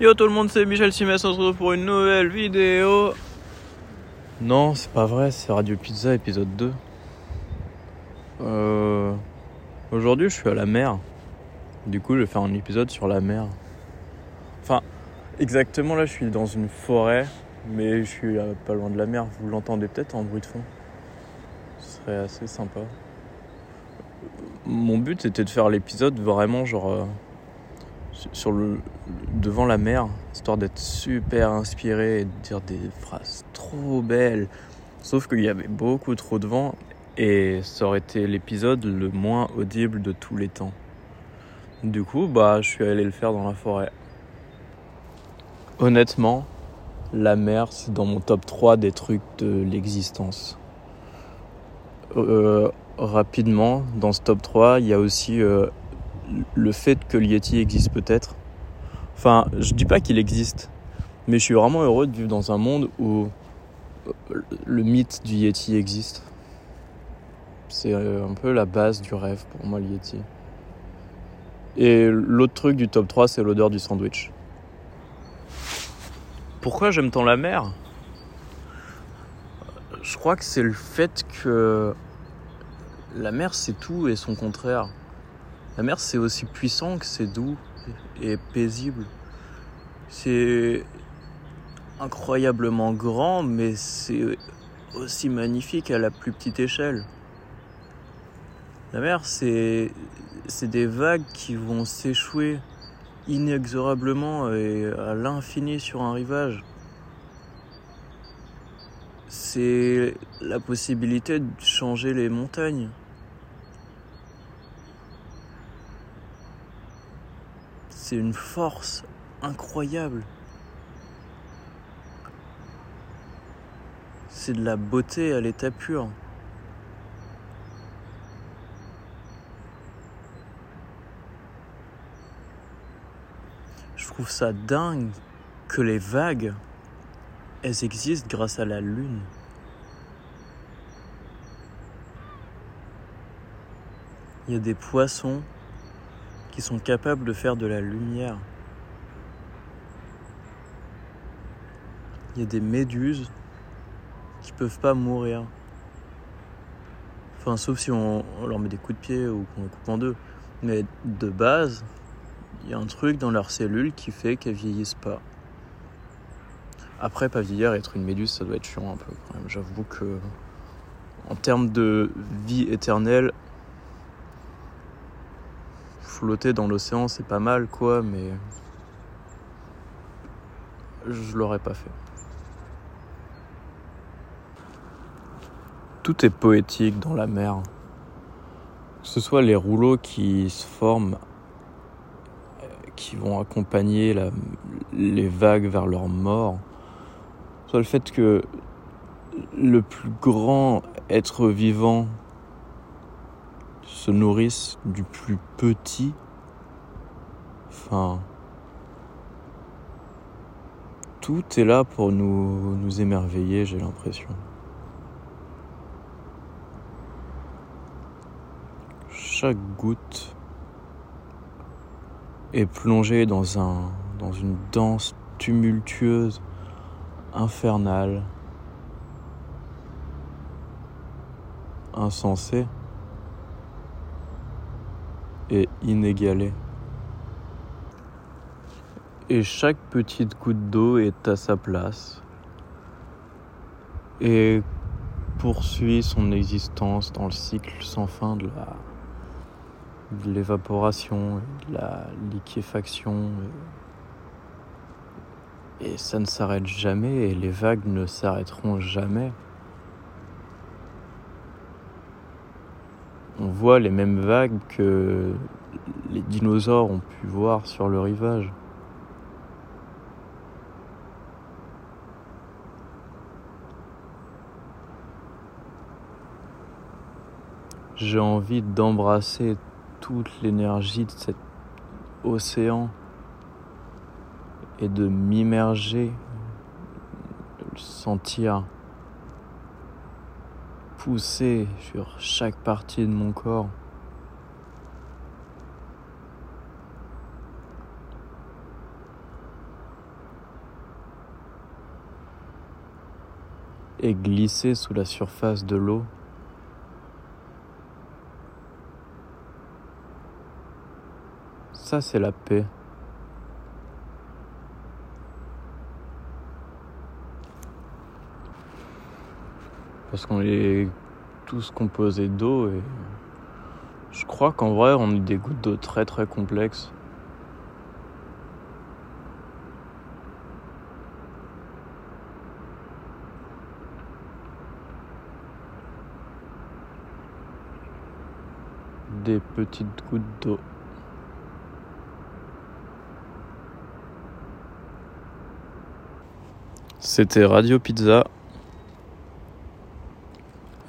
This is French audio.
Yo tout le monde, c'est Michel Simès, on se retrouve pour une nouvelle vidéo. Non, c'est pas vrai, c'est Radio Pizza épisode 2. Euh... Aujourd'hui, je suis à la mer. Du coup, je vais faire un épisode sur la mer. Enfin, exactement là, je suis dans une forêt, mais je suis euh, pas loin de la mer. Vous l'entendez peut-être en bruit de fond. Ce serait assez sympa. Mon but c'était de faire l'épisode vraiment genre euh, sur le devant la mer, histoire d'être super inspiré et de dire des phrases trop belles. Sauf qu'il y avait beaucoup trop de vent et ça aurait été l'épisode le moins audible de tous les temps. Du coup, bah, je suis allé le faire dans la forêt. Honnêtement, la mer, c'est dans mon top 3 des trucs de l'existence. Euh, rapidement, dans ce top 3, il y a aussi euh, le fait que Yeti existe peut-être. Enfin, je dis pas qu'il existe, mais je suis vraiment heureux de vivre dans un monde où euh, le mythe du Yeti existe. C'est euh, un peu la base du rêve pour moi, le Yeti. Et l'autre truc du top 3, c'est l'odeur du sandwich. Pourquoi j'aime tant la mer? Je crois que c'est le fait que la mer, c'est tout et son contraire. La mer, c'est aussi puissant que c'est doux et paisible. C'est incroyablement grand, mais c'est aussi magnifique à la plus petite échelle. La mer, c'est des vagues qui vont s'échouer inexorablement et à l'infini sur un rivage. C'est la possibilité de changer les montagnes. C'est une force incroyable. C'est de la beauté à l'état pur. Je trouve ça dingue que les vagues, elles existent grâce à la lune. Il y a des poissons sont capables de faire de la lumière. Il y a des méduses qui peuvent pas mourir. Enfin, sauf si on, leur met des coups de pied ou qu'on les coupe en deux. Mais de base, il y a un truc dans leurs cellules qui fait qu'elles vieillissent pas. Après, pas vieillir, être une méduse, ça doit être chiant un peu. J'avoue que, en termes de vie éternelle, flotter dans l'océan, c'est pas mal, quoi, mais je l'aurais pas fait. Tout est poétique dans la mer. Que ce soit les rouleaux qui se forment, qui vont accompagner les vagues vers leur mort, soit le fait que le plus grand être vivant se nourrissent du plus petit. Enfin, tout est là pour nous, nous émerveiller, j'ai l'impression. Chaque goutte est plongée dans, un, dans une danse tumultueuse, infernale, insensée et inégalé. Et chaque petite goutte d'eau est à sa place et poursuit son existence dans le cycle sans fin de la de l'évaporation, de la liquéfaction. Et ça ne s'arrête jamais et les vagues ne s'arrêteront jamais. Les mêmes vagues que les dinosaures ont pu voir sur le rivage. J'ai envie d'embrasser toute l'énergie de cet océan et de m'immerger, le sentir pousser sur chaque partie de mon corps. et glisser sous la surface de l'eau. Ça, c'est la paix. Parce qu'on est tous composés d'eau et je crois qu'en vrai, on est des gouttes d'eau très très complexes. Des petites gouttes d'eau. C'était Radio Pizza.